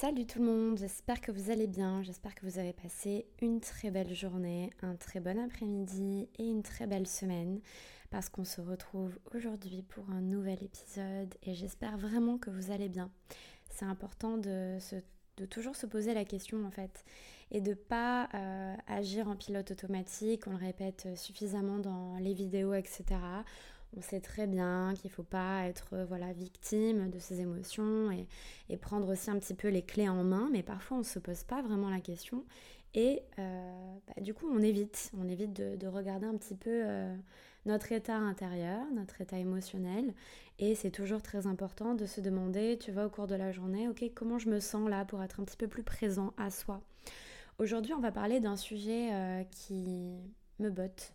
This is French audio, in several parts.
Salut tout le monde, j'espère que vous allez bien, j'espère que vous avez passé une très belle journée, un très bon après-midi et une très belle semaine parce qu'on se retrouve aujourd'hui pour un nouvel épisode et j'espère vraiment que vous allez bien. C'est important de, toujours se poser la question en fait et de pas euh, agir en pilote automatique, on le répète suffisamment dans les vidéos, etc on sait très bien qu'il ne faut pas être euh, voilà, victime de ses émotions et, prendre aussi un petit peu les clés en main, mais parfois on ne se pose pas vraiment la question et euh, bah, du coup on évite, on évite de, regarder un petit peu euh, notre état intérieur, notre état émotionnel et c'est toujours très important de se demander, tu vois, au cours de la journée, ok, comment je me sens là pour être un petit peu plus présent à soi? Aujourd'hui on va parler d'un sujet qui me botte,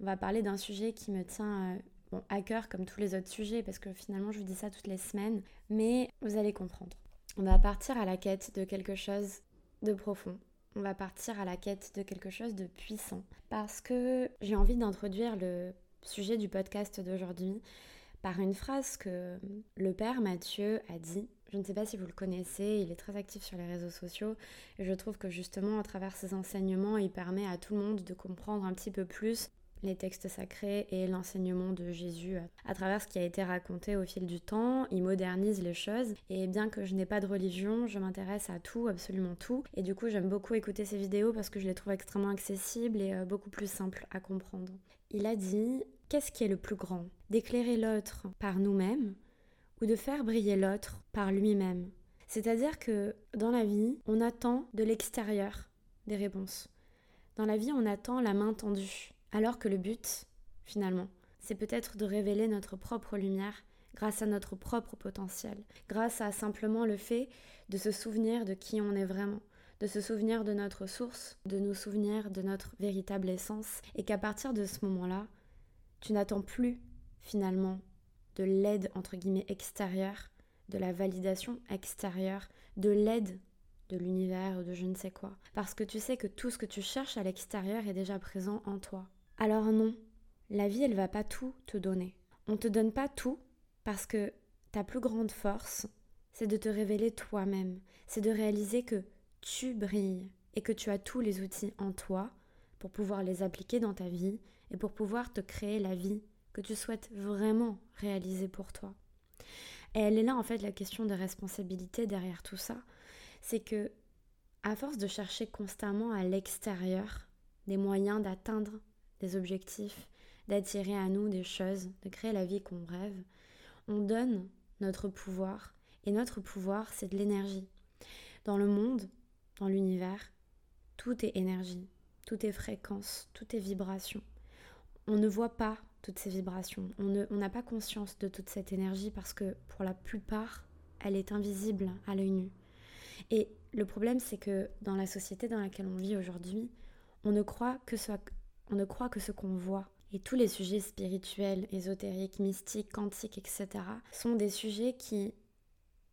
on va parler d'un sujet qui me tient bon, à cœur comme tous les autres sujets, parce que finalement je vous dis ça toutes les semaines, mais vous allez comprendre. On va partir à la quête de quelque chose de profond. On va partir à la quête de quelque chose de puissant. Parce que j'ai envie d'introduire le sujet du podcast d'aujourd'hui par une phrase que le père Mathieu a dit. Je ne sais pas si vous le connaissez, il est très actif sur les réseaux sociaux et je trouve que justement à travers ses enseignements, il permet à tout le monde de comprendre un petit peu plus les textes sacrés et l'enseignement de Jésus à travers ce qui a été raconté au fil du temps. Il modernise les choses et bien que je n'ai pas de religion, je m'intéresse à tout, absolument tout. Et du coup, j'aime beaucoup écouter ses vidéos parce que je les trouve extrêmement accessibles et euh, beaucoup plus simples à comprendre. Il a dit Qu'est-ce qui est le plus grand? D'éclairer l'autre par nous-mêmes ou de faire briller l'autre par lui-même? C'est-à-dire que dans la vie, on attend de l'extérieur des réponses. Dans la vie, on attend la main tendue alors que le but, finalement, c'est peut-être de révéler notre propre lumière grâce à notre propre potentiel, grâce à simplement le fait de se souvenir de qui on est vraiment, de se souvenir de notre source, de nous souvenir de notre véritable essence, et qu'à partir de ce moment-là, tu n'attends plus finalement de l'aide entre guillemets extérieure, de la validation extérieure, de l'aide de l'univers ou de je ne sais quoi, parce que tu sais que tout ce que tu cherches à l'extérieur est déjà présent en toi. Alors non, la vie, elle va pas tout te donner. On te donne pas tout parce que ta plus grande force, c'est de te révéler toi-même, c'est de réaliser que tu brilles et que tu as tous les outils en toi pour pouvoir les appliquer dans ta vie et pour pouvoir te créer la vie que tu souhaites vraiment réaliser pour toi. Et elle est là en fait la question de responsabilité derrière tout ça, c'est que à force de chercher constamment à l'extérieur des moyens d'atteindre des objectifs, d'attirer à nous des choses, de créer la vie qu'on rêve, on donne notre pouvoir. Et notre pouvoir, c'est de l'énergie. Dans le monde, dans l'univers, tout est énergie, tout est fréquence, tout est vibration. On ne voit pas toutes ces vibrations, on n'a pas conscience de toute cette énergie parce que pour la plupart, elle est invisible à l'œil nu. Et le problème, c'est que dans la société dans laquelle on vit aujourd'hui, on ne croit que ce, on ne croit que ce qu'on voit. Et tous les sujets spirituels, ésotériques, mystiques, quantiques, etc., sont des sujets qui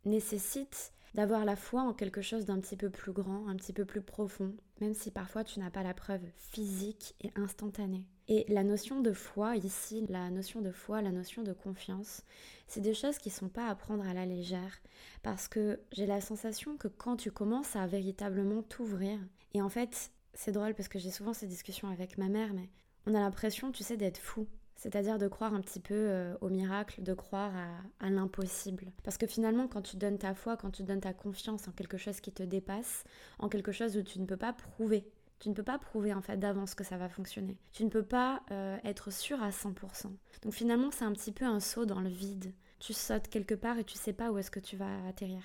nécessitent d'avoir la foi en quelque chose d'un petit peu plus grand, un petit peu plus profond, même si parfois tu n'as pas la preuve physique et instantanée. Et la notion de foi ici, la notion de foi, la notion de confiance, c'est des choses qui ne sont pas à prendre à la légère, parce que j'ai la sensation que quand tu commences à véritablement t'ouvrir, et en fait c'est drôle parce que j'ai souvent ces discussions avec ma mère, mais on a l'impression, tu sais, d'être fou. C'est-à-dire de croire un petit peu euh, au miracle, de croire à, l'impossible. Parce que finalement, quand tu donnes ta foi, quand tu donnes ta confiance en quelque chose qui te dépasse, en quelque chose où tu ne peux pas prouver, tu ne peux pas prouver en fait d'avance que ça va fonctionner. Tu ne peux pas euh, être sûr à 100%. Donc finalement, c'est un petit peu un saut dans le vide. Tu sautes quelque part et tu sais pas où est-ce que tu vas atterrir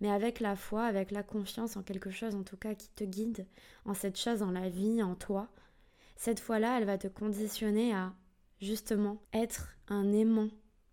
mais avec la foi, avec la confiance en quelque chose en tout cas qui te guide, en cette chose, en la vie, en toi, cette foi-là, elle va te conditionner à justement être un aimant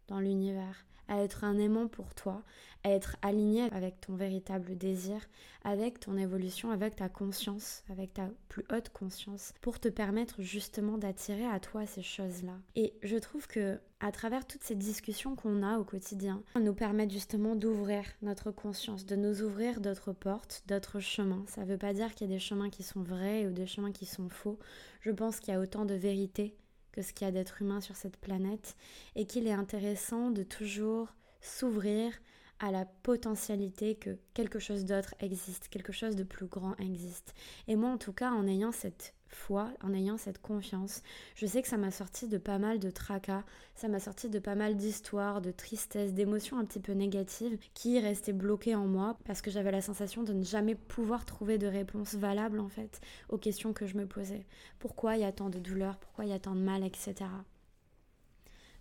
dans l'univers, à être un aimant pour toi, à être aligné avec ton véritable désir, avec ton évolution, avec ta conscience, avec ta plus haute conscience, pour te permettre justement d'attirer à toi ces choses-là. Et je trouve que à travers toutes ces discussions qu'on a au quotidien, nous permettent justement d'ouvrir notre conscience, de nous ouvrir d'autres portes, d'autres chemins. Ça ne veut pas dire qu'il y a des chemins qui sont vrais ou des chemins qui sont faux. Je pense qu'il y a autant de vérité que ce qu'il y a d'être humain sur cette planète et qu'il est intéressant de toujours s'ouvrir à la potentialité que quelque chose d'autre existe, quelque chose de plus grand existe. Et moi, en tout cas, en ayant cette foi, en ayant cette confiance, je sais que ça m'a sorti de pas mal de tracas, ça m'a sorti de pas mal d'histoires, de tristesse, d'émotions un petit peu négatives qui restaient bloquées en moi parce que j'avais la sensation de ne jamais pouvoir trouver de réponse valable en fait aux questions que je me posais. Pourquoi il y a tant de douleur, pourquoi il y a tant de mal, etc.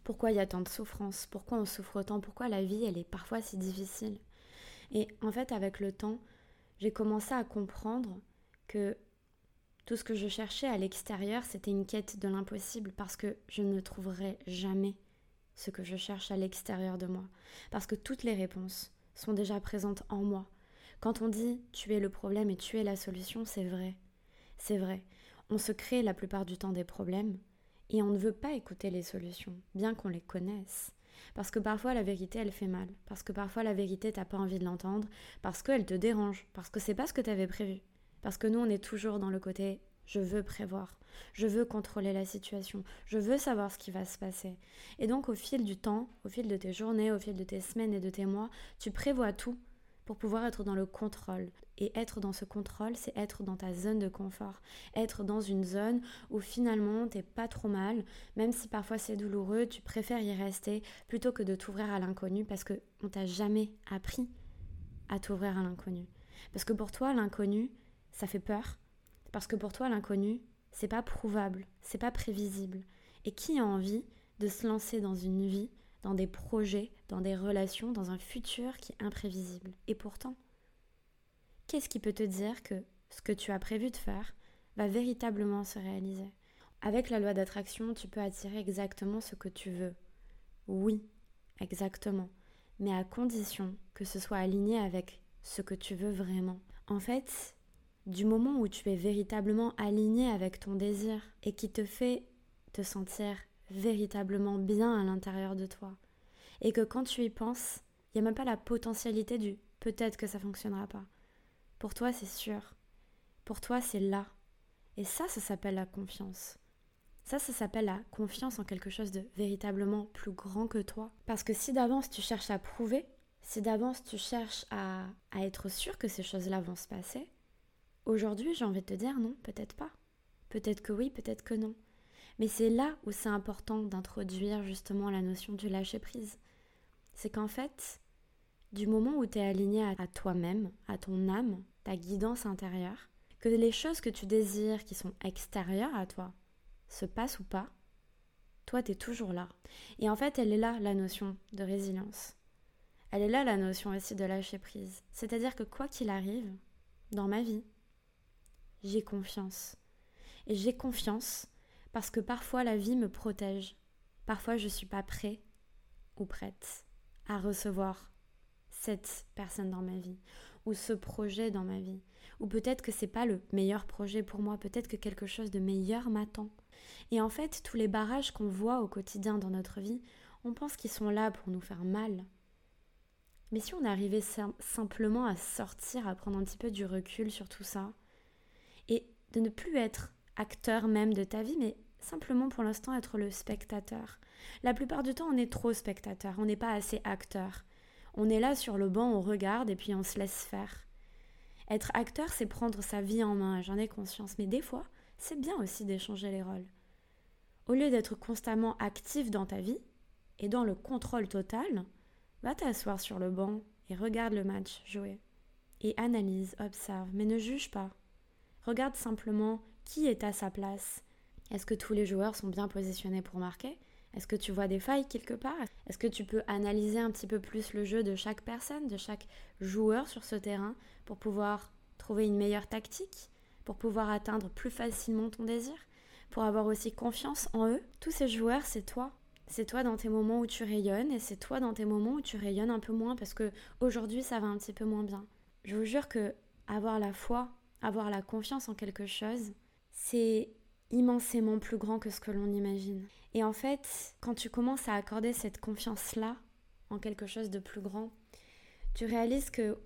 Pourquoi il y a tant de souffrance Pourquoi on souffre autant Pourquoi la vie, elle est parfois si difficile Et en fait, avec le temps, j'ai commencé à comprendre que tout ce que je cherchais à l'extérieur, c'était une quête de l'impossible parce que je ne trouverai jamais ce que je cherche à l'extérieur de moi. Parce que toutes les réponses sont déjà présentes en moi. Quand on dit tu es le problème et tu es la solution, c'est vrai. C'est vrai. On se crée la plupart du temps des problèmes, et on ne veut pas écouter les solutions, bien qu'on les connaisse. Parce que parfois la vérité elle fait mal, parce que parfois la vérité t'as pas envie de l'entendre, parce qu'elle te dérange, parce que c'est pas ce que t'avais prévu. Parce que nous on est toujours dans le côté je veux prévoir, je veux contrôler la situation, je veux savoir ce qui va se passer. Et donc au fil du temps, au fil de tes journées, au fil de tes semaines et de tes mois, tu prévois tout pour pouvoir être dans le contrôle. Et être dans ce contrôle, c'est être dans ta zone de confort. Être dans une zone où finalement t'es pas trop mal, même si parfois c'est douloureux, tu préfères y rester plutôt que de t'ouvrir à l'inconnu parce que on t'a jamais appris à t'ouvrir à l'inconnu. Parce que pour toi, l'inconnu, ça fait peur. Parce que pour toi, l'inconnu, c'est pas prouvable, c'est pas prévisible. Et qui a envie de se lancer dans une vie dans des projets, dans des relations, dans un futur qui est imprévisible? Et pourtant, qu'est-ce qui peut te dire que ce que tu as prévu de faire va véritablement se réaliser? Avec la loi d'attraction, tu peux attirer exactement ce que tu veux. Oui, exactement. Mais à condition que ce soit aligné avec ce que tu veux vraiment. En fait, du moment où tu es véritablement aligné avec ton désir et qui te fait te sentir véritablement bien à l'intérieur de toi. Et que quand tu y penses, il n'y a même pas la potentialité du peut-être que ça fonctionnera pas. Pour toi, c'est sûr. Pour toi, c'est là. Et ça, ça s'appelle la confiance. Ça, ça s'appelle la confiance en quelque chose de véritablement plus grand que toi. Parce que si d'avance tu cherches à prouver, si d'avance tu cherches à, à être sûr que ces choses-là vont se passer, aujourd'hui j'ai envie de te dire non, peut-être pas. Peut-être que oui, peut-être que non. Mais c'est là où c'est important d'introduire justement la notion du lâcher-prise. C'est qu'en fait, du moment où tu es aligné à toi-même, à ton âme, ta guidance intérieure, que les choses que tu désires qui sont extérieures à toi se passent ou pas, toi tu es toujours là. Et en fait, elle est là la notion de résilience. Elle est là la notion aussi de lâcher prise. C'est-à-dire que quoi qu'il arrive dans ma vie, j'ai confiance. Et j'ai confiance parce que parfois la vie me protège. Parfois je ne suis pas prêt ou prête à recevoir cette personne dans ma vie ou ce projet dans ma vie. Ou peut-être que c'est pas le meilleur projet pour moi, peut-être que quelque chose de meilleur m'attend. Et en fait, tous les barrages qu'on voit au quotidien dans notre vie, on pense qu'ils sont là pour nous faire mal. Mais si on arrivait simplement à sortir, à prendre un petit peu du recul sur tout ça, et de ne plus être acteur même de ta vie, mais simplement pour l'instant être le spectateur. La plupart du temps, on est trop spectateur, on n'est pas assez acteur. On est là sur le banc, on regarde et puis on se laisse faire. Être acteur, c'est prendre sa vie en main, j'en ai conscience, mais des fois, c'est bien aussi d'échanger les rôles. Au lieu d'être constamment actif dans ta vie et dans le contrôle total, va t'asseoir sur le banc et regarde le match jouer. Et analyse, observe, mais ne juge pas. Regarde simplement qui est à sa place Est-ce que tous les joueurs sont bien positionnés pour marquer? Est-ce que tu vois des failles quelque part? Est-ce que tu peux analyser un petit peu plus le jeu de chaque personne, de chaque joueur sur ce terrain pour pouvoir trouver une meilleure tactique, pour pouvoir atteindre plus facilement ton désir, pour avoir aussi confiance en eux? Tous ces joueurs, c'est toi. C'est toi dans tes moments où tu rayonnes et c'est toi dans tes moments où tu rayonnes un peu moins parce que aujourd'hui ça va un petit peu moins bien. Je vous jure que avoir la foi, avoir la confiance en quelque chose, c'est immensément plus grand que ce que l'on imagine. Et en fait, quand tu commences à accorder cette confiance-là en quelque chose de plus grand, tu réalises que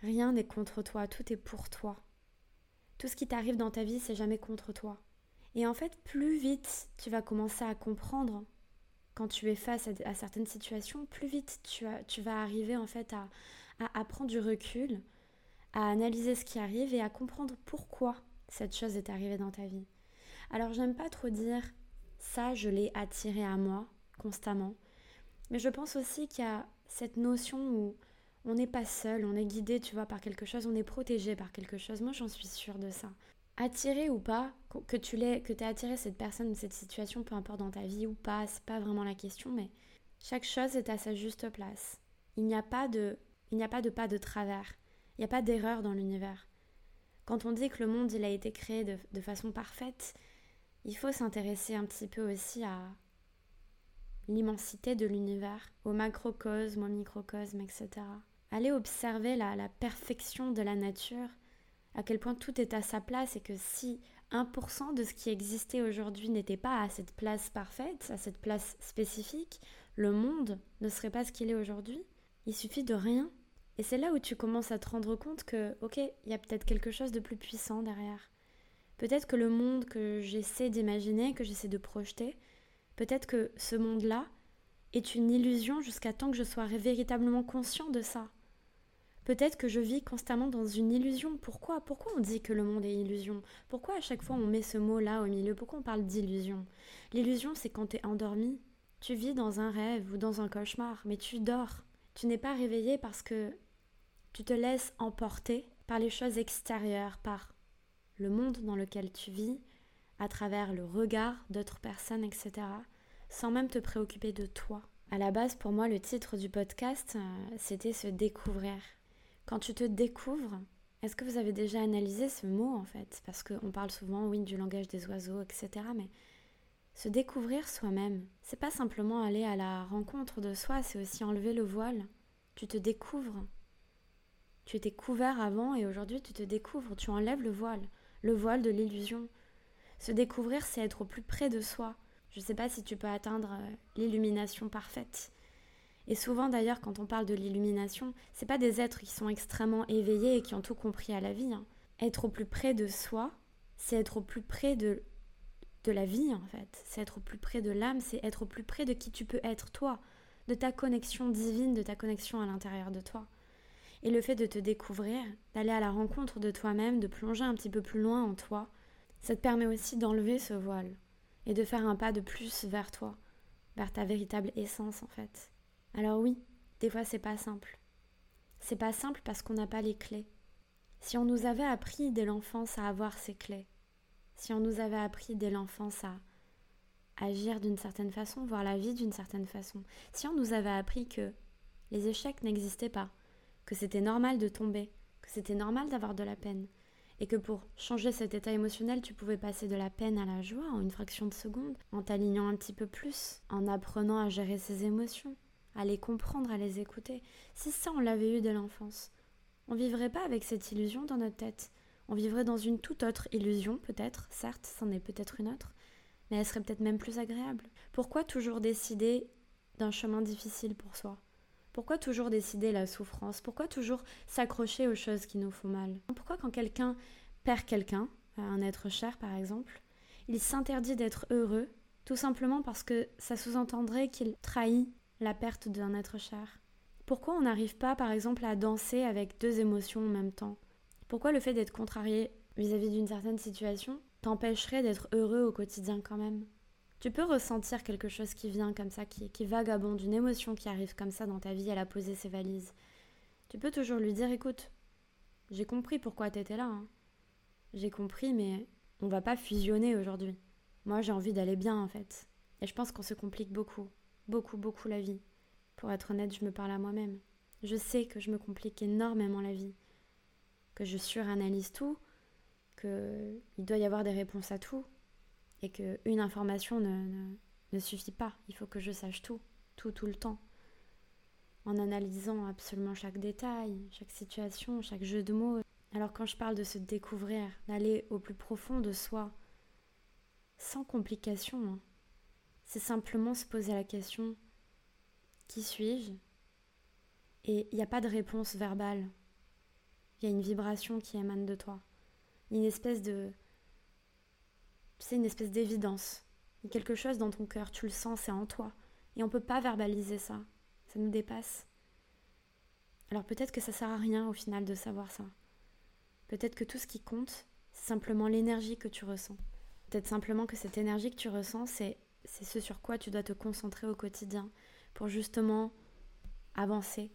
rien n'est contre toi, tout est pour toi. Tout ce qui t'arrive dans ta vie, c'est jamais contre toi. Et en fait, plus vite tu vas commencer à comprendre quand tu es face à, certaines situations, plus vite tu, vas arriver en fait à, à, prendre du recul, à analyser ce qui arrive et à comprendre pourquoi cette chose est arrivée dans ta vie. Alors j'aime pas trop dire ça, je l'ai attiré à moi constamment, mais je pense aussi qu'il y a cette notion où on n'est pas seul, on est guidé, tu vois, par quelque chose, on est protégé par quelque chose. Moi, j'en suis sûre de ça. Attiré ou pas, que tu l'aies, que aies attiré cette personne cette situation, peu importe dans ta vie ou pas, c'est pas vraiment la question, mais chaque chose est à sa juste place. Il n'y a pas de, il n'y a pas de pas de travers. Il n'y a pas d'erreur dans l'univers. Quand on dit que le monde il a été créé de, de façon parfaite, il faut s'intéresser un petit peu aussi à l'immensité de l'univers, au macrocosme, au microcosme, etc. Allez observer la, la perfection de la nature, à quel point tout est à sa place et que si 1% de ce qui existait aujourd'hui n'était pas à cette place parfaite, à cette place spécifique, le monde ne serait pas ce qu'il est aujourd'hui. Il suffit de rien. Et c'est là où tu commences à te rendre compte que, ok, il y a peut-être quelque chose de plus puissant derrière. Peut-être que le monde que j'essaie d'imaginer, que j'essaie de projeter, peut-être que ce monde-là est une illusion jusqu'à temps que je sois véritablement conscient de ça. Peut-être que je vis constamment dans une illusion. Pourquoi? Pourquoi on dit que le monde est illusion? Pourquoi à chaque fois on met ce mot-là au milieu? Pourquoi on parle d'illusion? L'illusion, c'est quand tu es endormi. Tu vis dans un rêve ou dans un cauchemar, mais tu dors. Tu n'es pas réveillé parce que tu te laisses emporter par les choses extérieures, par le monde dans lequel tu vis, à travers le regard d'autres personnes, etc., sans même te préoccuper de toi. À la base, pour moi, le titre du podcast, euh, c'était se découvrir. Quand tu te découvres, est-ce que vous avez déjà analysé ce mot en fait? Parce qu'on parle souvent, oui, du langage des oiseaux, etc. Mais se découvrir soi-même, c'est pas simplement aller à la rencontre de soi, c'est aussi enlever le voile. Tu te découvres. Tu étais couvert avant et aujourd'hui tu te découvres, tu enlèves le voile, le voile de l'illusion. Se découvrir, c'est être au plus près de soi. Je ne sais pas si tu peux atteindre euh, l'illumination parfaite, et souvent d'ailleurs, quand on parle de l'illumination, c'est pas des êtres qui sont extrêmement éveillés et qui ont tout compris à la vie. Hein. Être au plus près de soi, c'est être au plus près de, de la vie en fait. C'est être au plus près de l'âme, c'est être au plus près de qui tu peux être toi, de ta connexion divine, de ta connexion à l'intérieur de toi. Et le fait de te découvrir, d'aller à la rencontre de toi-même, de plonger un petit peu plus loin en toi, ça te permet aussi d'enlever ce voile et de faire un pas de plus vers toi, vers ta véritable essence en fait. Alors oui, des fois c'est pas simple. C'est pas simple parce qu'on n'a pas les clés. Si on nous avait appris dès l'enfance à avoir ces clés, si on nous avait appris dès l'enfance à agir d'une certaine façon, voir la vie d'une certaine façon, si on nous avait appris que les échecs n'existaient pas, que c'était normal de tomber, que c'était normal d'avoir de la peine, et que pour changer cet état émotionnel, tu pouvais passer de la peine à la joie en une fraction de seconde, en t'alignant un petit peu plus, en apprenant à gérer ses émotions, à les comprendre, à les écouter. Si ça, on l'avait eu dès l'enfance, on vivrait pas avec cette illusion dans notre tête. On vivrait dans une toute autre illusion, peut-être, certes, c'en est peut-être une autre, mais elle serait peut-être même plus agréable. Pourquoi toujours décider d'un chemin difficile pour soi? Pourquoi toujours décider la souffrance? Pourquoi toujours s'accrocher aux choses qui nous font mal? Pourquoi quand quelqu'un perd quelqu'un, un être cher par exemple, il s'interdit d'être heureux tout simplement parce que ça sous-entendrait qu'il trahit la perte d'un être cher? Pourquoi on n'arrive pas, par exemple, à danser avec deux émotions en même temps? Pourquoi le fait d'être contrarié vis-à-vis d'une certaine situation t'empêcherait d'être heureux au quotidien quand même? Tu peux ressentir quelque chose qui vient comme ça, qui, qui vagabonde, une émotion qui arrive comme ça dans ta vie, elle a posé ses valises. Tu peux toujours lui dire, écoute, j'ai compris pourquoi t'étais là. Hein. J'ai compris, mais on va pas fusionner aujourd'hui. Moi, j'ai envie d'aller bien en fait. Et je pense qu'on se complique beaucoup beaucoup, beaucoup la vie. Pour être honnête, je me parle à moi-même. Je sais que je me complique énormément la vie, que je suranalyse tout, qu'il doit y avoir des réponses à tout, et qu'une information ne, ne suffit pas. Il faut que je sache tout, tout, tout le temps. En analysant absolument chaque détail, chaque situation, chaque jeu de mots. Alors quand je parle de se découvrir, d'aller au plus profond de soi, sans complication, hein, c'est simplement se poser la question qui suis-je? Et il n'y a pas de réponse verbale. Il y a une vibration qui émane de toi. Une espèce de. C'est une espèce d'évidence. Quelque chose dans ton cœur, tu le sens, c'est en toi. Et on ne peut pas verbaliser ça. Ça nous dépasse. Alors peut-être que ça sert à rien au final de savoir ça. Peut-être que tout ce qui compte, c'est simplement l'énergie que tu ressens. Peut-être simplement que cette énergie que tu ressens, c'est c'est ce sur quoi tu dois te concentrer au quotidien pour justement avancer,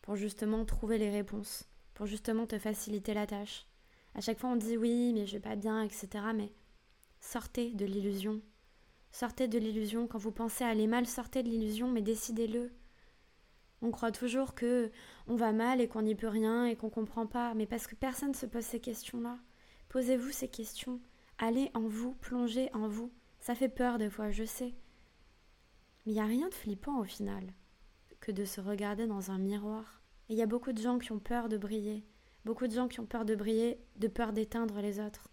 pour justement trouver les réponses, pour justement te faciliter la tâche. À chaque fois on dit oui, mais je vais pas bien, etc. Mais sortez de l'illusion. Sortez de l'illusion. Quand vous pensez aller mal, sortez de l'illusion, mais décidez-le. On croit toujours que on va mal et qu'on n'y peut rien et qu'on comprend pas, mais parce que personne ne se pose ces questions-là. Posez-vous ces questions. Allez en vous, plongez en vous. Ça fait peur des fois, je sais. Mais il n'y a rien de flippant au final que de se regarder dans un miroir. Et il y a beaucoup de gens qui ont peur de briller. Beaucoup de gens qui ont peur de briller, de peur d'éteindre les autres.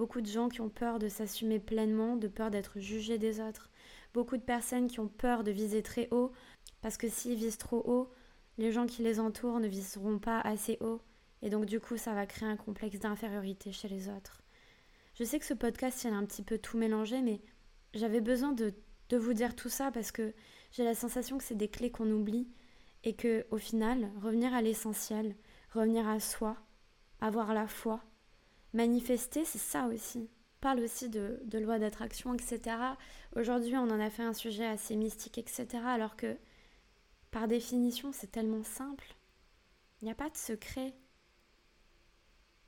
Beaucoup de gens qui ont peur de s'assumer pleinement, de peur d'être jugés des autres. Beaucoup de personnes qui ont peur de viser très haut, parce que s'ils visent trop haut, les gens qui les entourent ne viseront pas assez haut, et donc du coup ça va créer un complexe d'infériorité chez les autres. Je sais que ce podcast, il a un petit peu tout mélangé, mais j'avais besoin de, de, vous dire tout ça parce que j'ai la sensation que c'est des clés qu'on oublie et que au final, revenir à l'essentiel, revenir à soi, avoir la foi, manifester, c'est ça aussi. Parle aussi de, loi d'attraction, etc. Aujourd'hui, on en a fait un sujet assez mystique, etc. Alors que, par définition, c'est tellement simple. Il n'y a pas de secret.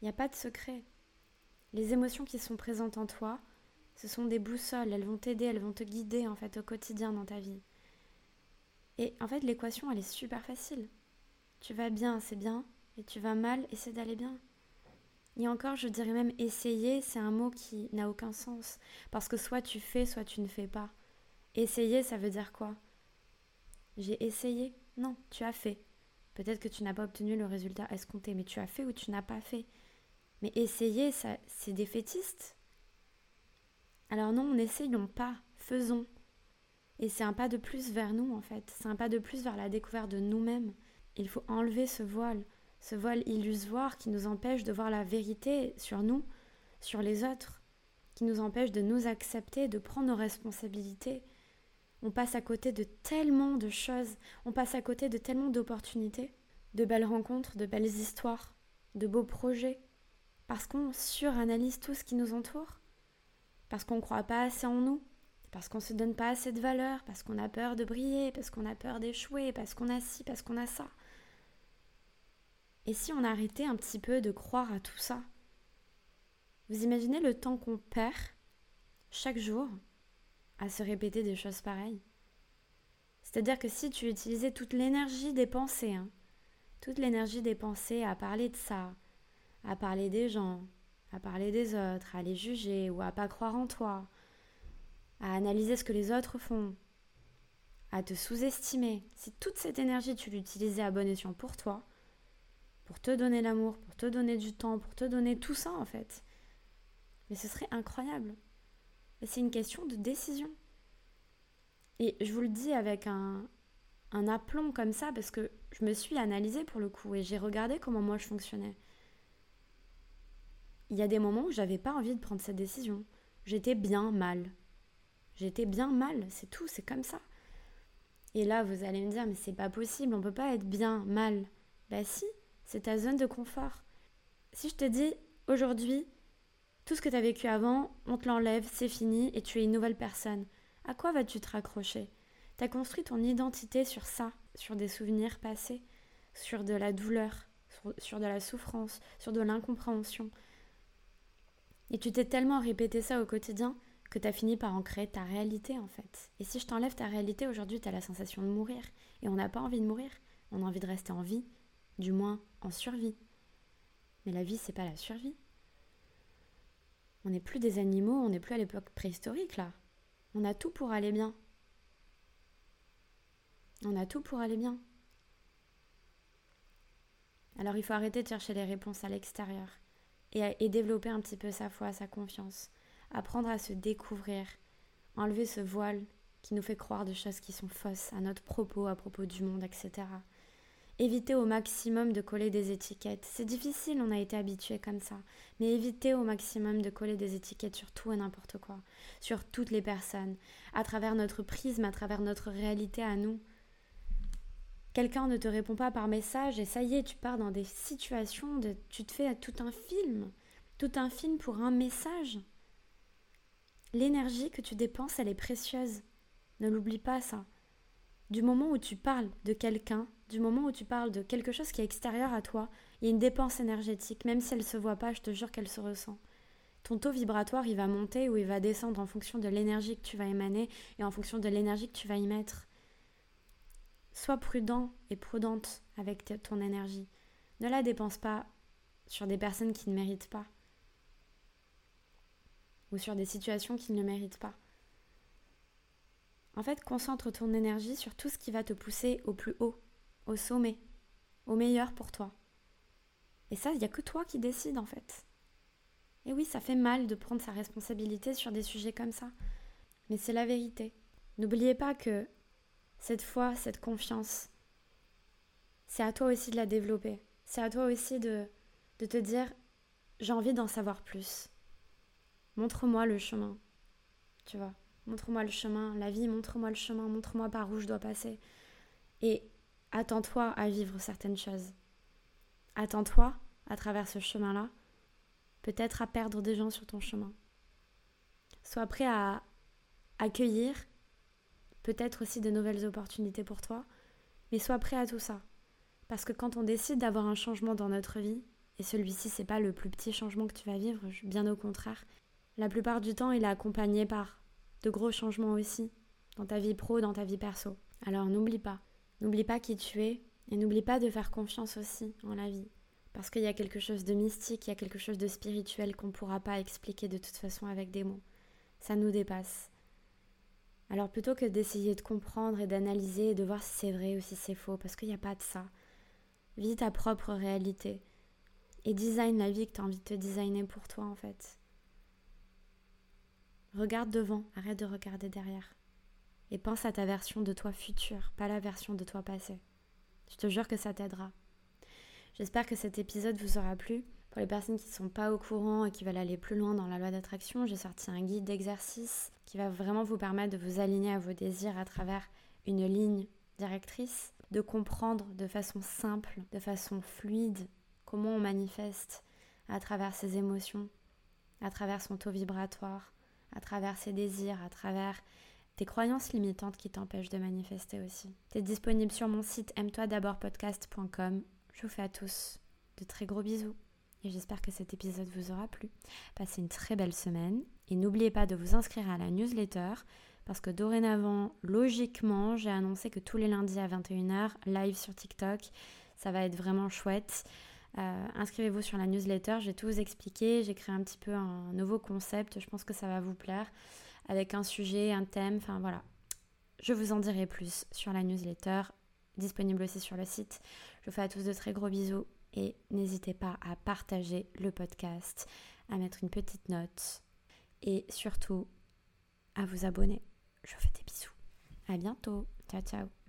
Il n'y a pas de secret. Les émotions qui sont présentes en toi, ce sont des boussoles, elles vont t'aider, elles vont te guider en fait au quotidien dans ta vie. Et en fait, l'équation, elle est super facile. Tu vas bien, c'est bien, et tu vas mal, essaie d'aller bien. Et encore, je dirais même essayer, c'est un mot qui n'a aucun sens. Parce que soit tu fais, soit tu ne fais pas. Essayer, ça veut dire quoi? J'ai essayé? Non, tu as fait. Peut-être que tu n'as pas obtenu le résultat escompté, mais tu as fait ou tu n'as pas fait. Mais essayer, ça, c'est défaitiste. Alors non, n'essayons pas, faisons. Et c'est un pas de plus vers nous, en fait. C'est un pas de plus vers la découverte de nous-mêmes. Il faut enlever ce voile, ce voile illusoire qui nous empêche de voir la vérité sur nous, sur les autres, qui nous empêche de nous accepter, de prendre nos responsabilités. On passe à côté de tellement de choses, on passe à côté de tellement d'opportunités, de belles rencontres, de belles histoires, de beaux projets, parce qu'on suranalyse tout ce qui nous entoure, parce qu'on ne croit pas assez en nous, parce qu'on ne se donne pas assez de valeur, parce qu'on a peur de briller, parce qu'on a peur d'échouer, parce qu'on a ci, parce qu'on a ça. Et si on arrêtait un petit peu de croire à tout ça? Vous imaginez le temps qu'on perd chaque jour à se répéter des choses pareilles? C'est-à-dire que si tu utilisais toute l'énergie des pensées, hein, toute l'énergie des pensées à parler de ça, à parler des gens, à parler des autres, à les juger ou à pas croire en toi, à analyser ce que les autres font, à te sous-estimer, si toute cette énergie tu l'utilisais à bon escient pour toi, pour te donner l'amour, pour te donner du temps, pour te donner tout ça en fait. Mais ce serait incroyable. C'est une question de décision. Et je vous le dis avec un, un aplomb comme ça parce que je me suis analysée pour le coup et j'ai regardé comment moi je fonctionnais. Il y a des moments où j'avais pas envie de prendre cette décision. J'étais bien mal. J'étais bien mal, c'est tout, c'est comme ça. Et là, vous allez me dire, mais c'est pas possible, on peut pas être bien mal. Bah si, c'est ta zone de confort. Si je te dis aujourd'hui, tout ce que tu as vécu avant, on te l'enlève, c'est fini et tu es une nouvelle personne, à quoi vas-tu te raccrocher? Tu as construit ton identité sur ça, sur des souvenirs passés, sur de la douleur, sur, sur de la souffrance, sur de l'incompréhension. Et tu t'es tellement répété ça au quotidien que tu as fini par en créer ta réalité en fait. Et si je t'enlève ta réalité, aujourd'hui tu as la sensation de mourir. Et on n'a pas envie de mourir, on a envie de rester en vie, du moins en survie. Mais la vie, c'est pas la survie. On n'est plus des animaux, on n'est plus à l'époque préhistorique là. On a tout pour aller bien. On a tout pour aller bien. Alors il faut arrêter de chercher les réponses à l'extérieur et, développer un petit peu sa foi, sa confiance. Apprendre à se découvrir, enlever ce voile qui nous fait croire des choses qui sont fausses à notre propos, à propos du monde, etc Évitez au maximum de coller des étiquettes. C'est difficile, on a été habitué comme ça. Mais évitez au maximum de coller des étiquettes sur tout et n'importe quoi, sur toutes les personnes, à travers notre prisme, à travers notre réalité à nous. Quelqu'un ne te répond pas par message et ça y est, tu pars dans des situations, de, tu te fais tout un film, tout un film pour un message. L'énergie que tu dépenses, elle est précieuse. Ne l'oublie pas ça. Du moment où tu parles de quelqu'un, du moment où tu parles de quelque chose qui est extérieur à toi, il y a une dépense énergétique, même si elle ne se voit pas, je te jure qu'elle se ressent. Ton taux vibratoire, il va monter ou il va descendre en fonction de l'énergie que tu vas émaner et en fonction de l'énergie que tu vas y mettre. Sois prudent et prudente avec ton énergie. Ne la dépense pas sur des personnes qui ne méritent pas ou sur des situations qui ne le méritent pas. En fait, concentre ton énergie sur tout ce qui va te pousser au plus haut, au sommet, au meilleur pour toi. Et ça, il n'y a que toi qui décides en fait. Et oui, ça fait mal de prendre sa responsabilité sur des sujets comme ça. Mais c'est la vérité. N'oubliez pas que cette foi, cette confiance, c'est à toi aussi de la développer. C'est à toi aussi de, de te dire, j'ai envie d'en savoir plus. Montre-moi le chemin. Tu vois, montre-moi le chemin. La vie, montre-moi le chemin. Montre-moi par où je dois passer. Et attends-toi à vivre certaines choses. Attends-toi, à travers ce chemin-là, peut-être à perdre des gens sur ton chemin. Sois prêt à accueillir peut-être aussi de nouvelles opportunités pour toi, mais sois prêt à tout ça. Parce que quand on décide d'avoir un changement dans notre vie, et celui-ci c'est pas le plus petit changement que tu vas vivre, bien au contraire, la plupart du temps, il est accompagné par de gros changements aussi, dans ta vie pro, dans ta vie perso. Alors n'oublie pas, n'oublie pas qui tu es, et n'oublie pas de faire confiance aussi en la vie. Parce qu'il y a quelque chose de mystique, il y a quelque chose de spirituel qu'on ne pourra pas expliquer de toute façon avec des mots. Ça nous dépasse. Alors plutôt que d'essayer de comprendre et d'analyser et de voir si c'est vrai ou si c'est faux, parce qu'il n'y a pas de ça, vis ta propre réalité et design la vie que tu as envie de te designer pour toi en fait. Regarde devant, arrête de regarder derrière. Et pense à ta version de toi future, pas la version de toi passée. Je te jure que ça t'aidera. J'espère que cet épisode vous aura plu. Pour les personnes qui ne sont pas au courant et qui veulent aller plus loin dans la loi d'attraction, j'ai sorti un guide d'exercice qui va vraiment vous permettre de vous aligner à vos désirs à travers une ligne directrice, de comprendre de façon simple, de façon fluide, comment on manifeste à travers ses émotions, à travers son taux vibratoire, à travers ses désirs, à travers tes croyances limitantes qui t'empêchent de manifester aussi. Tu es disponible sur mon site aime-toi d'abord podcast.com. Je vous fais à tous de très gros bisous et j'espère que cet épisode vous aura plu. Passez une très belle semaine et n'oubliez pas de vous inscrire à la newsletter parce que dorénavant, logiquement, j'ai annoncé que tous les lundis à 21h, live sur TikTok, ça va être vraiment chouette. Euh, inscrivez-vous sur la newsletter, je vais tout vous expliquer. J'ai créé un petit peu un nouveau concept, je pense que ça va vous plaire, avec un sujet, un thème, enfin voilà. Je vous en dirai plus sur la newsletter, disponible aussi sur le site. Je vous fais à tous de très gros bisous et n'hésitez pas à partager le podcast, à mettre une petite note et surtout à vous abonner. Je vous fais des bisous. À bientôt. Ciao ciao.